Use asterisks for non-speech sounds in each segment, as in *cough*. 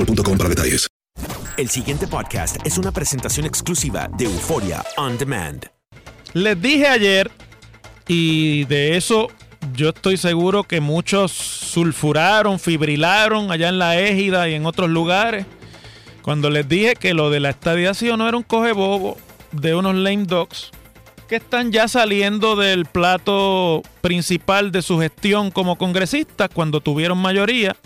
boostmobile.com para detalles. El siguiente podcast es una presentación exclusiva de Euforia On Demand. Les dije ayer, y de eso yo estoy seguro que muchos sulfuraron, fibrilaron allá en la égida y en otros lugares, cuando les dije que lo de la estadiación no era un coge bobo de unos lame dogs que están ya saliendo del plato principal de su gestión como congresistas cuando tuvieron mayoría,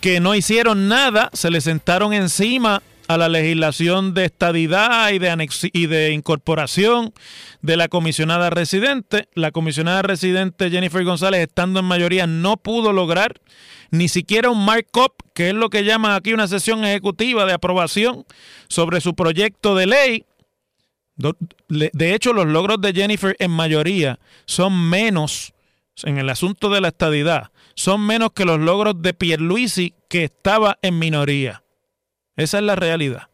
que no hicieron nada, se le sentaron encima a la legislación de estadidad y de, y de incorporación de la comisionada residente. La comisionada residente Jennifer González, estando en mayoría, no pudo lograr ni siquiera un markup, que es lo que llaman aquí una sesión ejecutiva de aprobación sobre su proyecto de ley. De hecho, los logros de Jennifer en mayoría son menos en el asunto de la estadidad, son menos que los logros de Pierluisi que estaba en minoría. Esa es la realidad.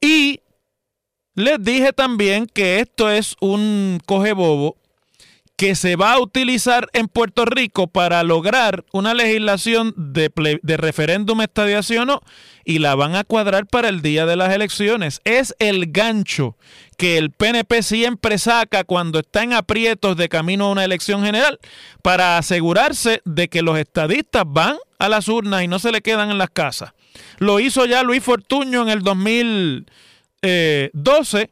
Y les dije también que esto es un coge bobo que se va a utilizar en Puerto Rico para lograr una legislación de, de referéndum estadiación y la van a cuadrar para el día de las elecciones. Es el gancho que el PNP siempre saca cuando está en aprietos de camino a una elección general para asegurarse de que los estadistas van a las urnas y no se le quedan en las casas. Lo hizo ya Luis Fortuño en el 2012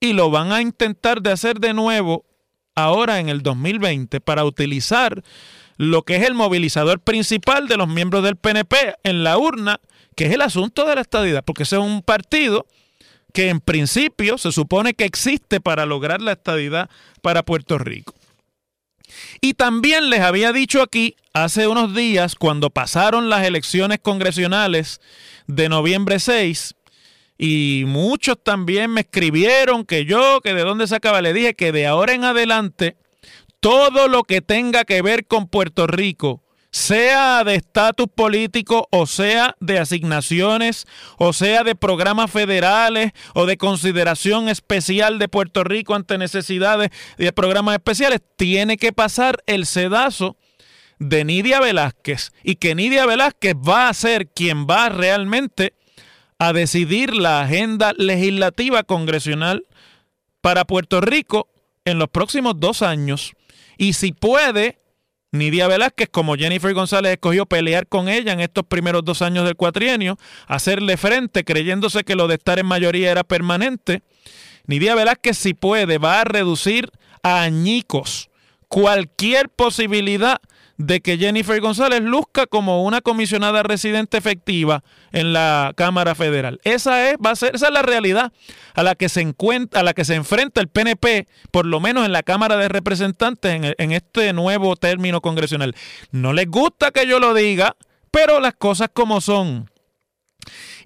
y lo van a intentar de hacer de nuevo ahora en el 2020 para utilizar lo que es el movilizador principal de los miembros del PNP en la urna, que es el asunto de la estadidad, porque ese es un partido que en principio se supone que existe para lograr la estadidad para Puerto Rico. Y también les había dicho aquí hace unos días, cuando pasaron las elecciones congresionales de noviembre 6, y muchos también me escribieron que yo, que de dónde sacaba, le dije que de ahora en adelante, todo lo que tenga que ver con Puerto Rico, sea de estatus político o sea de asignaciones o sea de programas federales o de consideración especial de Puerto Rico ante necesidades de programas especiales, tiene que pasar el sedazo de Nidia Velázquez. Y que Nidia Velázquez va a ser quien va realmente a decidir la agenda legislativa congresional para Puerto Rico en los próximos dos años. Y si puede, Nidia Velázquez, como Jennifer González escogió pelear con ella en estos primeros dos años del cuatrienio, hacerle frente creyéndose que lo de estar en mayoría era permanente, Nidia Velázquez, si puede, va a reducir a añicos cualquier posibilidad de que Jennifer González luzca como una comisionada residente efectiva en la Cámara Federal. Esa es, va a ser, esa es la realidad a la que se encuentra, a la que se enfrenta el PNP, por lo menos en la Cámara de Representantes, en, en este nuevo término congresional. No les gusta que yo lo diga, pero las cosas como son.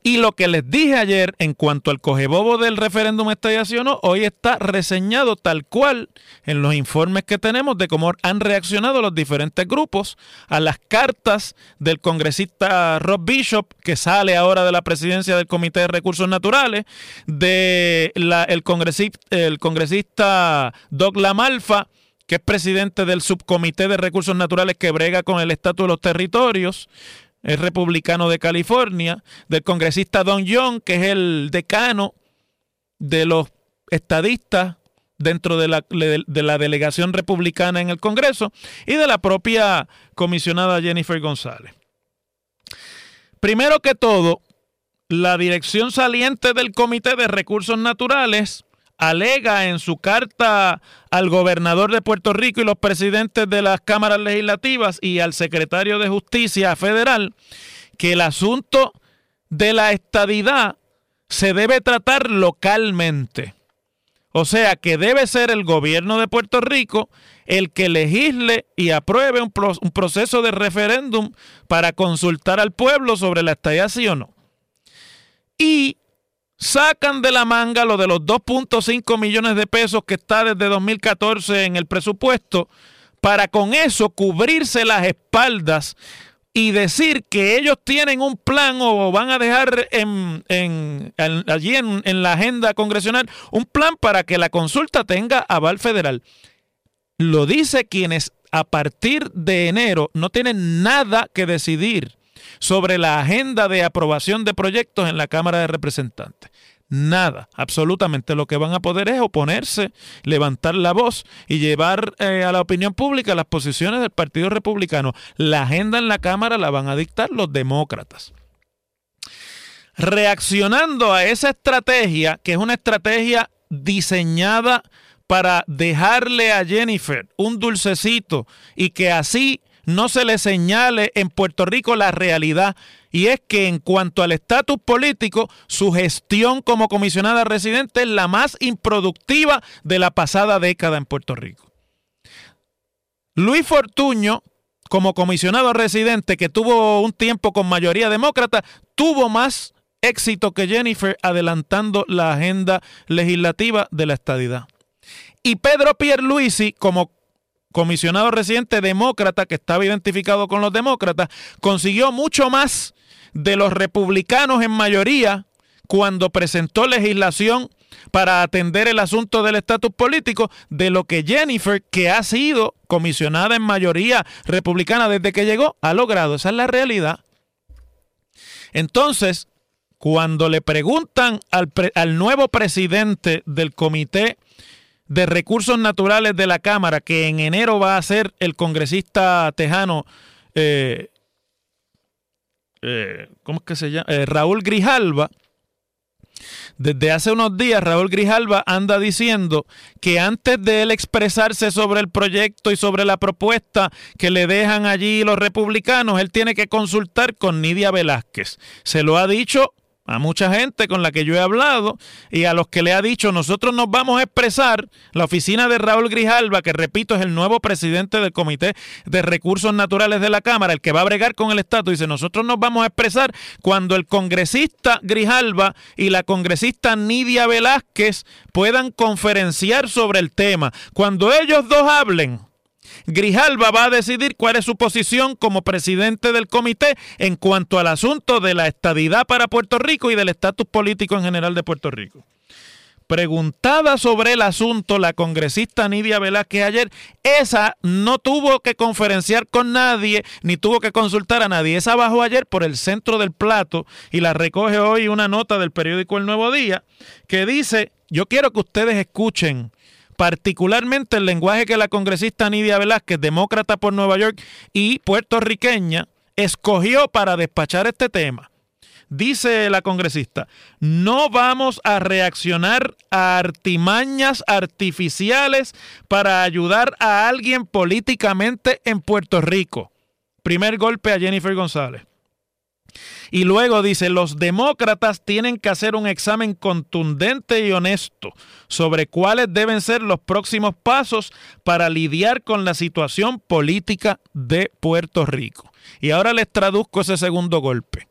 Y lo que les dije ayer en cuanto al cogebobo del referéndum estallación, hoy está reseñado tal cual en los informes que tenemos de cómo han reaccionado los diferentes grupos a las cartas del congresista Rob Bishop, que sale ahora de la presidencia del Comité de Recursos Naturales, de el, congresista, el congresista Doug Lamalfa, que es presidente del subcomité de recursos naturales que brega con el estatus de los territorios, es republicano de California, del congresista Don Young, que es el decano de los estadistas dentro de la, de la, delegación republicana en el Congreso y de la propia comisionada Jennifer González. Primero que todo, la dirección saliente del Comité de Recursos Naturales alega en su carta al gobernador de Puerto Rico y los presidentes de las cámaras legislativas y al secretario de Justicia Federal que el asunto de la estadidad se debe tratar localmente. O sea que debe ser el gobierno de Puerto Rico el que legisle y apruebe un, proceso de referéndum para consultar al pueblo sobre la estadía sí o no. Y sacan de la manga lo de los 2.5 millones de pesos que está desde 2014 en el presupuesto para con eso cubrirse las espaldas y decir que ellos tienen un plan o van a dejar en, allí en, en la agenda congresional un plan para que la consulta tenga aval federal. Lo dice quienes a partir de enero no tienen nada que decidir sobre la agenda de aprobación de proyectos en la Cámara de Representantes. Nada, absolutamente. Lo que van a poder es oponerse, levantar la voz y llevar eh, a la opinión pública las posiciones del Partido Republicano. La agenda en la Cámara la van a dictar los demócratas. Reaccionando a esa estrategia, que es una estrategia diseñada para dejarle a Jennifer un dulcecito y que así no se le señale en Puerto Rico la realidad. Y es que en cuanto al estatus político, su gestión como comisionada residente es la más improductiva de la pasada década en Puerto Rico. Luis Fortuño, como comisionado residente que tuvo un tiempo con mayoría demócrata, tuvo más éxito que Jennifer adelantando la agenda legislativa de la estadidad. Y Pedro Pierluisi, como comisionado residente demócrata que estaba identificado con los demócratas, consiguió mucho más de los republicanos en mayoría cuando presentó legislación para atender el asunto del estatus político de lo que Jennifer, que ha sido comisionada en mayoría republicana desde que llegó, ha logrado. Esa es la realidad. Entonces, cuando le preguntan al, al nuevo presidente del comité de Recursos Naturales de la Cámara, que en enero va a ser el congresista tejano, eh, eh, ¿cómo es que se llama? Eh, Raúl Grijalva. Desde hace unos días Raúl Grijalva anda diciendo que antes de él expresarse sobre el proyecto y sobre la propuesta que le dejan allí los republicanos, él tiene que consultar con Nidia Velázquez. Se lo ha dicho a mucha gente con la que yo he hablado y a los que le ha dicho nosotros nos vamos a expresar, la oficina de Raúl Grijalva, que repito es el nuevo presidente del Comité de Recursos Naturales de la Cámara, el que va a bregar con el Estado, dice nosotros nos vamos a expresar cuando el congresista Grijalva y la congresista Nidia Velázquez puedan conferenciar sobre el tema. Cuando ellos dos hablen, Grijalva va a decidir cuál es su posición como presidente del comité en cuanto al asunto de la estadidad para Puerto Rico y del estatus político en general de Puerto Rico. Preguntada sobre el asunto la congresista Nidia Velázquez ayer, esa no tuvo que conferenciar con nadie ni tuvo que consultar a nadie. Esa bajó ayer por el centro del plato y la recoge hoy una nota del periódico El Nuevo Día que dice, yo quiero que ustedes escuchen particularmente el lenguaje que la congresista Nidia Velázquez, demócrata por Nueva York y puertorriqueña, escogió para despachar este tema. Dice la congresista, no vamos a reaccionar a artimañas artificiales para ayudar a alguien políticamente en Puerto Rico. Primer golpe a Jennifer González. Y luego dice, los demócratas tienen que hacer un examen contundente y honesto sobre cuáles deben ser los próximos pasos para lidiar con la situación política de Puerto Rico. Y ahora les traduzco ese segundo golpe.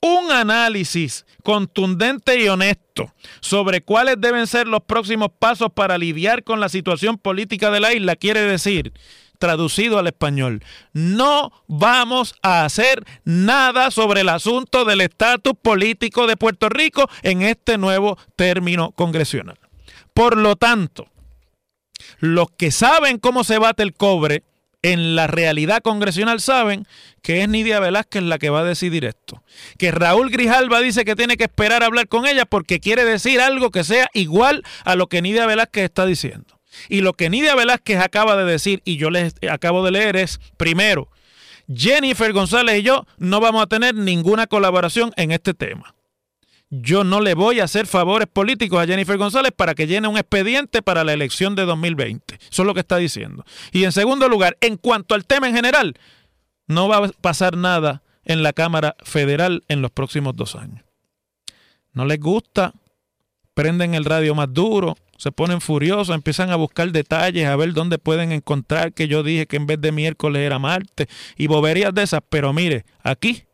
Un análisis contundente y honesto sobre cuáles deben ser los próximos pasos para lidiar con la situación política de la isla quiere decir traducido al español. No vamos a hacer nada sobre el asunto del estatus político de Puerto Rico en este nuevo término congresional. Por lo tanto, los que saben cómo se bate el cobre en la realidad congresional saben que es Nidia Velázquez la que va a decidir esto. Que Raúl Grijalva dice que tiene que esperar a hablar con ella porque quiere decir algo que sea igual a lo que Nidia Velázquez está diciendo. Y lo que Nidia Velázquez acaba de decir y yo les acabo de leer es, primero, Jennifer González y yo no vamos a tener ninguna colaboración en este tema. Yo no le voy a hacer favores políticos a Jennifer González para que llene un expediente para la elección de 2020. Eso es lo que está diciendo. Y en segundo lugar, en cuanto al tema en general, no va a pasar nada en la Cámara Federal en los próximos dos años. No les gusta, prenden el radio más duro, se ponen furiosos, empiezan a buscar detalles, a ver dónde pueden encontrar que yo dije que en vez de miércoles era martes y boberías de esas. Pero mire, aquí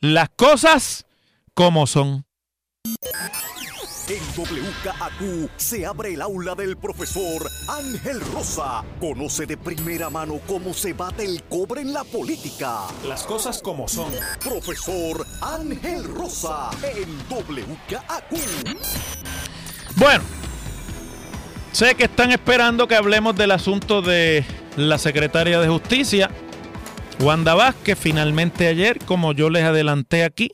las cosas como son. En WKAQ se abre el aula del profesor Ángel Rosa. Conoce de primera mano cómo se bate el cobre en la política. Las cosas como son. Profesor Ángel Rosa en WKAQ. Bueno, Sé que están esperando que hablemos del asunto de la secretaria de Justicia, Wanda Vázquez. Finalmente ayer, como yo les adelanté aquí,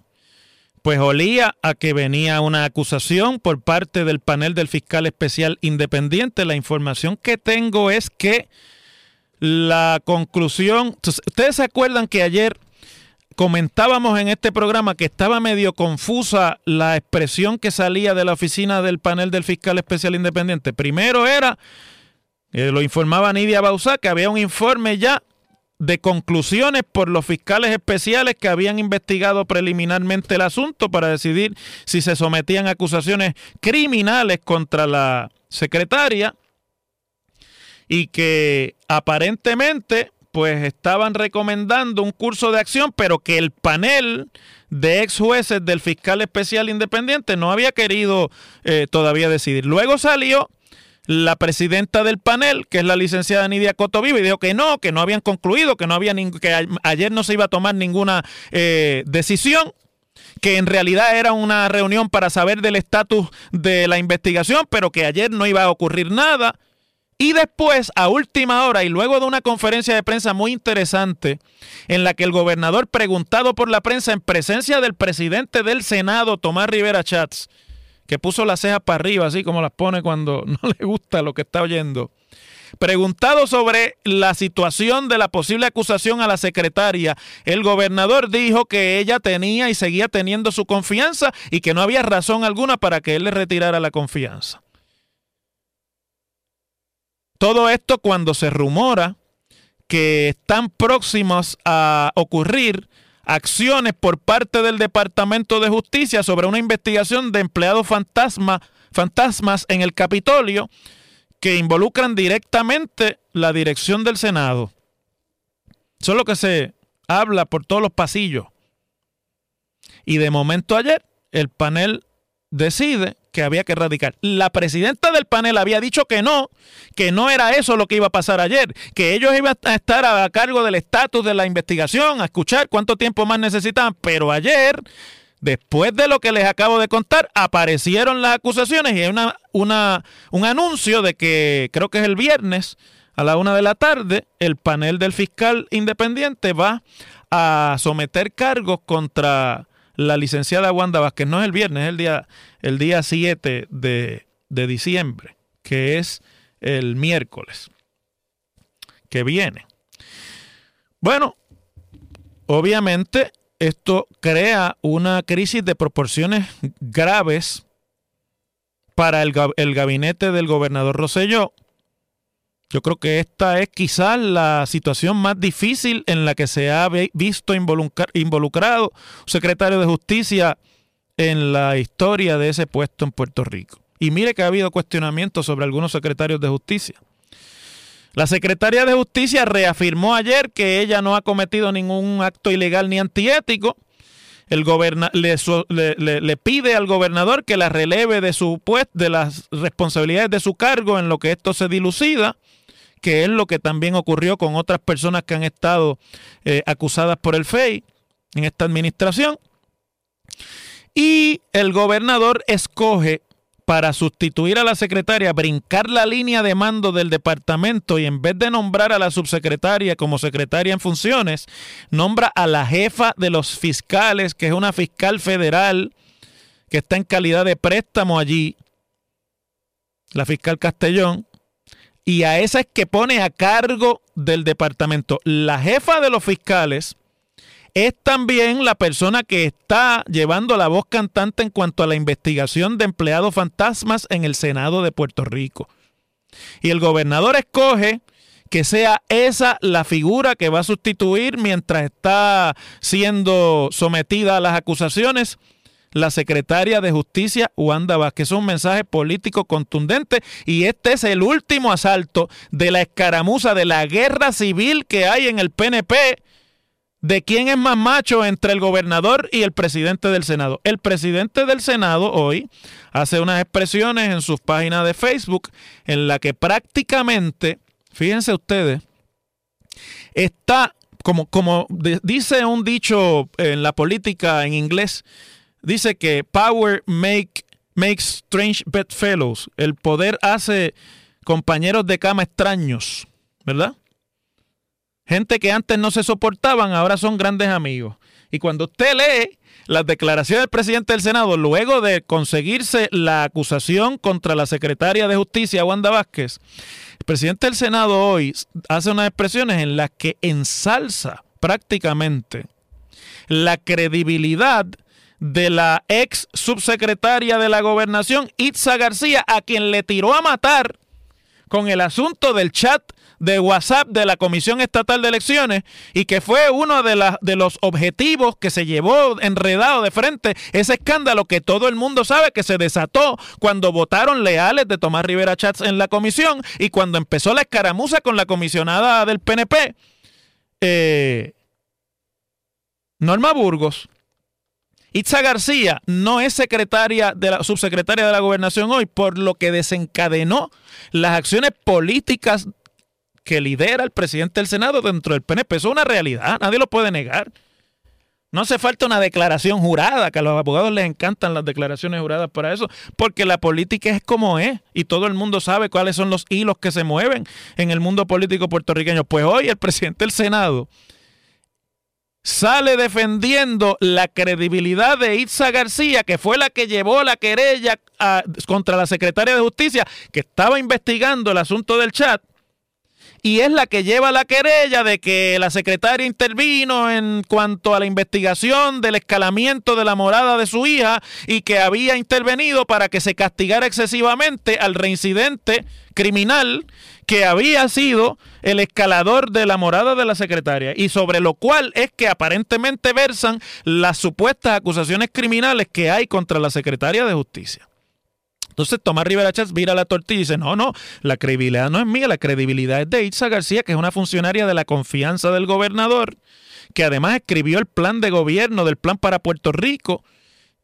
pues olía a que venía una acusación por parte del panel del fiscal especial independiente. La información que tengo es que la conclusión, ustedes se acuerdan que ayer comentábamos en este programa que estaba medio confusa la expresión que salía de la oficina del panel del fiscal especial independiente. Primero era, eh, lo informaba Nidia Bausá, que había un informe ya de conclusiones por los fiscales especiales que habían investigado preliminarmente el asunto para decidir si se sometían acusaciones criminales contra la secretaria y que aparentemente pues estaban recomendando un curso de acción, pero que el panel de ex jueces del fiscal especial independiente no había querido eh, todavía decidir. Luego salió la presidenta del panel, que es la licenciada Nidia Cotoviva, y dijo que no, que no habían concluido, que no había que ayer no se iba a tomar ninguna eh, decisión que en realidad era una reunión para saber del estatus de la investigación, pero que ayer no iba a ocurrir nada. Y después, a última hora y luego de una conferencia de prensa muy interesante, en la que el gobernador, preguntado por la prensa en presencia del presidente del Senado, Tomás Rivera Chats, que puso las cejas para arriba, así como las pone cuando *laughs* no le gusta lo que está oyendo, preguntado sobre la situación de la posible acusación a la secretaria, el gobernador dijo que ella tenía y seguía teniendo su confianza y que no había razón alguna para que él le retirara la confianza. Todo esto cuando se rumora que están próximos a ocurrir acciones por parte del Departamento de Justicia sobre una investigación de empleados fantasma, fantasmas en el Capitolio que involucran directamente la dirección del Senado. Eso es lo que se habla por todos los pasillos. Y de momento ayer el panel decide que había que erradicar. La presidenta del panel había dicho que no, que no era eso lo que iba a pasar ayer, que ellos iban a estar a cargo del estatus de la investigación, a escuchar cuánto tiempo más necesitaban, pero ayer, después de lo que les acabo de contar, aparecieron las acusaciones y hay una, una, un anuncio de que creo que es el viernes a la una de la tarde, el panel del fiscal independiente va a someter cargos contra la licenciada Wanda Vázquez. No es el viernes, es el día, el día 7 de, de diciembre, que es el miércoles que viene. Bueno, obviamente esto crea una crisis de proporciones graves para el, el gabinete del gobernador Rosselló. Yo creo que esta es quizás la situación más difícil en la que se ha visto involucrado un secretario de justicia en la historia de ese puesto en Puerto Rico. Y mire que ha habido cuestionamientos sobre algunos secretarios de justicia. La secretaria de justicia reafirmó ayer que ella no ha cometido ningún acto ilegal ni antiético. El le, le, pide al gobernador que la releve de su puesto, de las responsabilidades de su cargo en lo que esto se dilucida, que es lo que también ocurrió con otras personas que han estado eh, acusadas por el FEI en esta administración. Y el gobernador escoge para sustituir a la secretaria, brincar la línea de mando del departamento y en vez de nombrar a la subsecretaria como secretaria en funciones, nombra a la jefa de los fiscales, que es una fiscal federal que está en calidad de préstamo allí, la fiscal Castellón, y a esa es que pone a cargo del departamento. La jefa de los fiscales es también la persona que está llevando la voz cantante en cuanto a la investigación de empleados fantasmas en el Senado de Puerto Rico. Y el gobernador escoge que sea esa la figura que va a sustituir mientras está siendo sometida a las acusaciones la secretaria de Justicia, Wanda Vázquez. Es un mensaje político contundente y este es el último asalto de la escaramuza, de la guerra civil que hay en el PNP de quién es más macho entre el gobernador y el presidente del Senado. El presidente del Senado hoy hace unas expresiones en sus páginas de Facebook en la que prácticamente, fíjense ustedes, está como, como dice un dicho en la política en inglés, dice que power make, makes strange bedfellows. El poder hace compañeros de cama extraños, ¿verdad? Gente que antes no se soportaban, ahora son grandes amigos. Y cuando usted lee las declaraciones del presidente del Senado, luego de conseguirse la acusación contra la secretaria de Justicia, Wanda Vázquez, el presidente del Senado hoy hace unas expresiones en las que ensalza prácticamente la credibilidad de la ex subsecretaria de la gobernación, Itza García, a quien le tiró a matar con el asunto del chat de WhatsApp de la Comisión Estatal de Elecciones y que fue uno de, de los objetivos que se llevó enredado de frente ese escándalo que todo el mundo sabe que se desató cuando votaron leales de Tomás Rivera Chats en la comisión y cuando empezó la escaramuza con la comisionada del PNP. Eh, Norma Burgos. Itza García no es secretaria de la subsecretaria de la gobernación hoy, por lo que desencadenó las acciones políticas que lidera el presidente del Senado dentro del PNP. Eso es una realidad, nadie lo puede negar. No hace falta una declaración jurada, que a los abogados les encantan las declaraciones juradas para eso, porque la política es como es y todo el mundo sabe cuáles son los hilos que se mueven en el mundo político puertorriqueño. Pues hoy el presidente del Senado sale defendiendo la credibilidad de Itza García, que fue la que llevó la querella contra la secretaria de Justicia, que estaba investigando el asunto del chat y es la que lleva la querella de que la secretaria intervino en cuanto a la investigación del escalamiento de la morada de su hija y que había intervenido para que se castigara excesivamente al reincidente criminal que había sido el escalador de la morada de la secretaria y sobre lo cual es que aparentemente versan las supuestas acusaciones criminales que hay contra la secretaria de justicia. Entonces Tomás Rivera Chávez vira la tortilla y dice, no, no, la credibilidad no es mía, la credibilidad es de Itza García, que es una funcionaria de la confianza del gobernador, que además escribió el plan de gobierno del plan para Puerto Rico.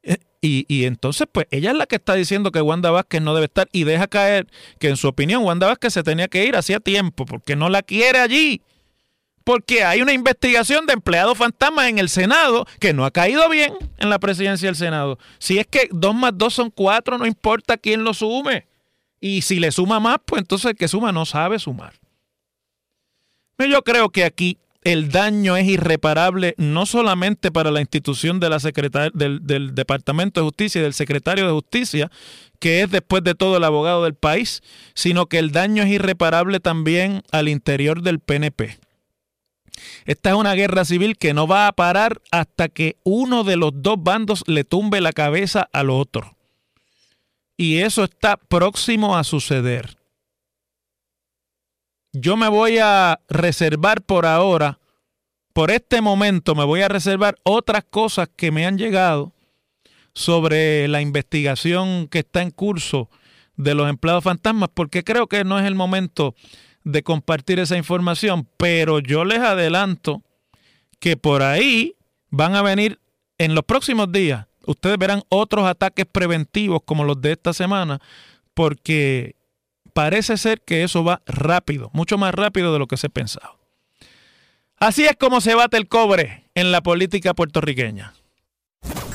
Eh, y, y, entonces, pues ella es la que está diciendo que Wanda Vázquez no debe estar y deja caer que en su opinión Wanda Vázquez se tenía que ir hacía tiempo porque no la quiere allí porque hay una investigación de empleados fantasmas en el Senado que no ha caído bien en la presidencia del Senado. Si es que dos más dos son cuatro, no importa quién lo sume. Y si le suma más, pues entonces el que suma no sabe sumar. Yo creo que aquí el daño es irreparable no solamente para la institución de la del, del Departamento de Justicia y del secretario de Justicia, que es después de todo el abogado del país, sino que el daño es irreparable también al interior del PNP Esta es una guerra civil que no va a parar hasta que uno de los dos bandos le tumbe la cabeza al otro. Y eso está próximo a suceder. Yo me voy a reservar por ahora, por este momento, me voy a reservar otras cosas que me han llegado sobre la investigación que está en curso de los empleados fantasmas, porque creo que no es el momento de compartir esa información, pero yo les adelanto que por ahí van a venir en los próximos días, ustedes verán otros ataques preventivos como los de esta semana, porque parece ser que eso va rápido, mucho más rápido de lo que se pensaba. Así es como se bate el cobre en la política puertorriqueña.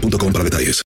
boostmobile.com para detalles.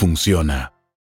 funciona.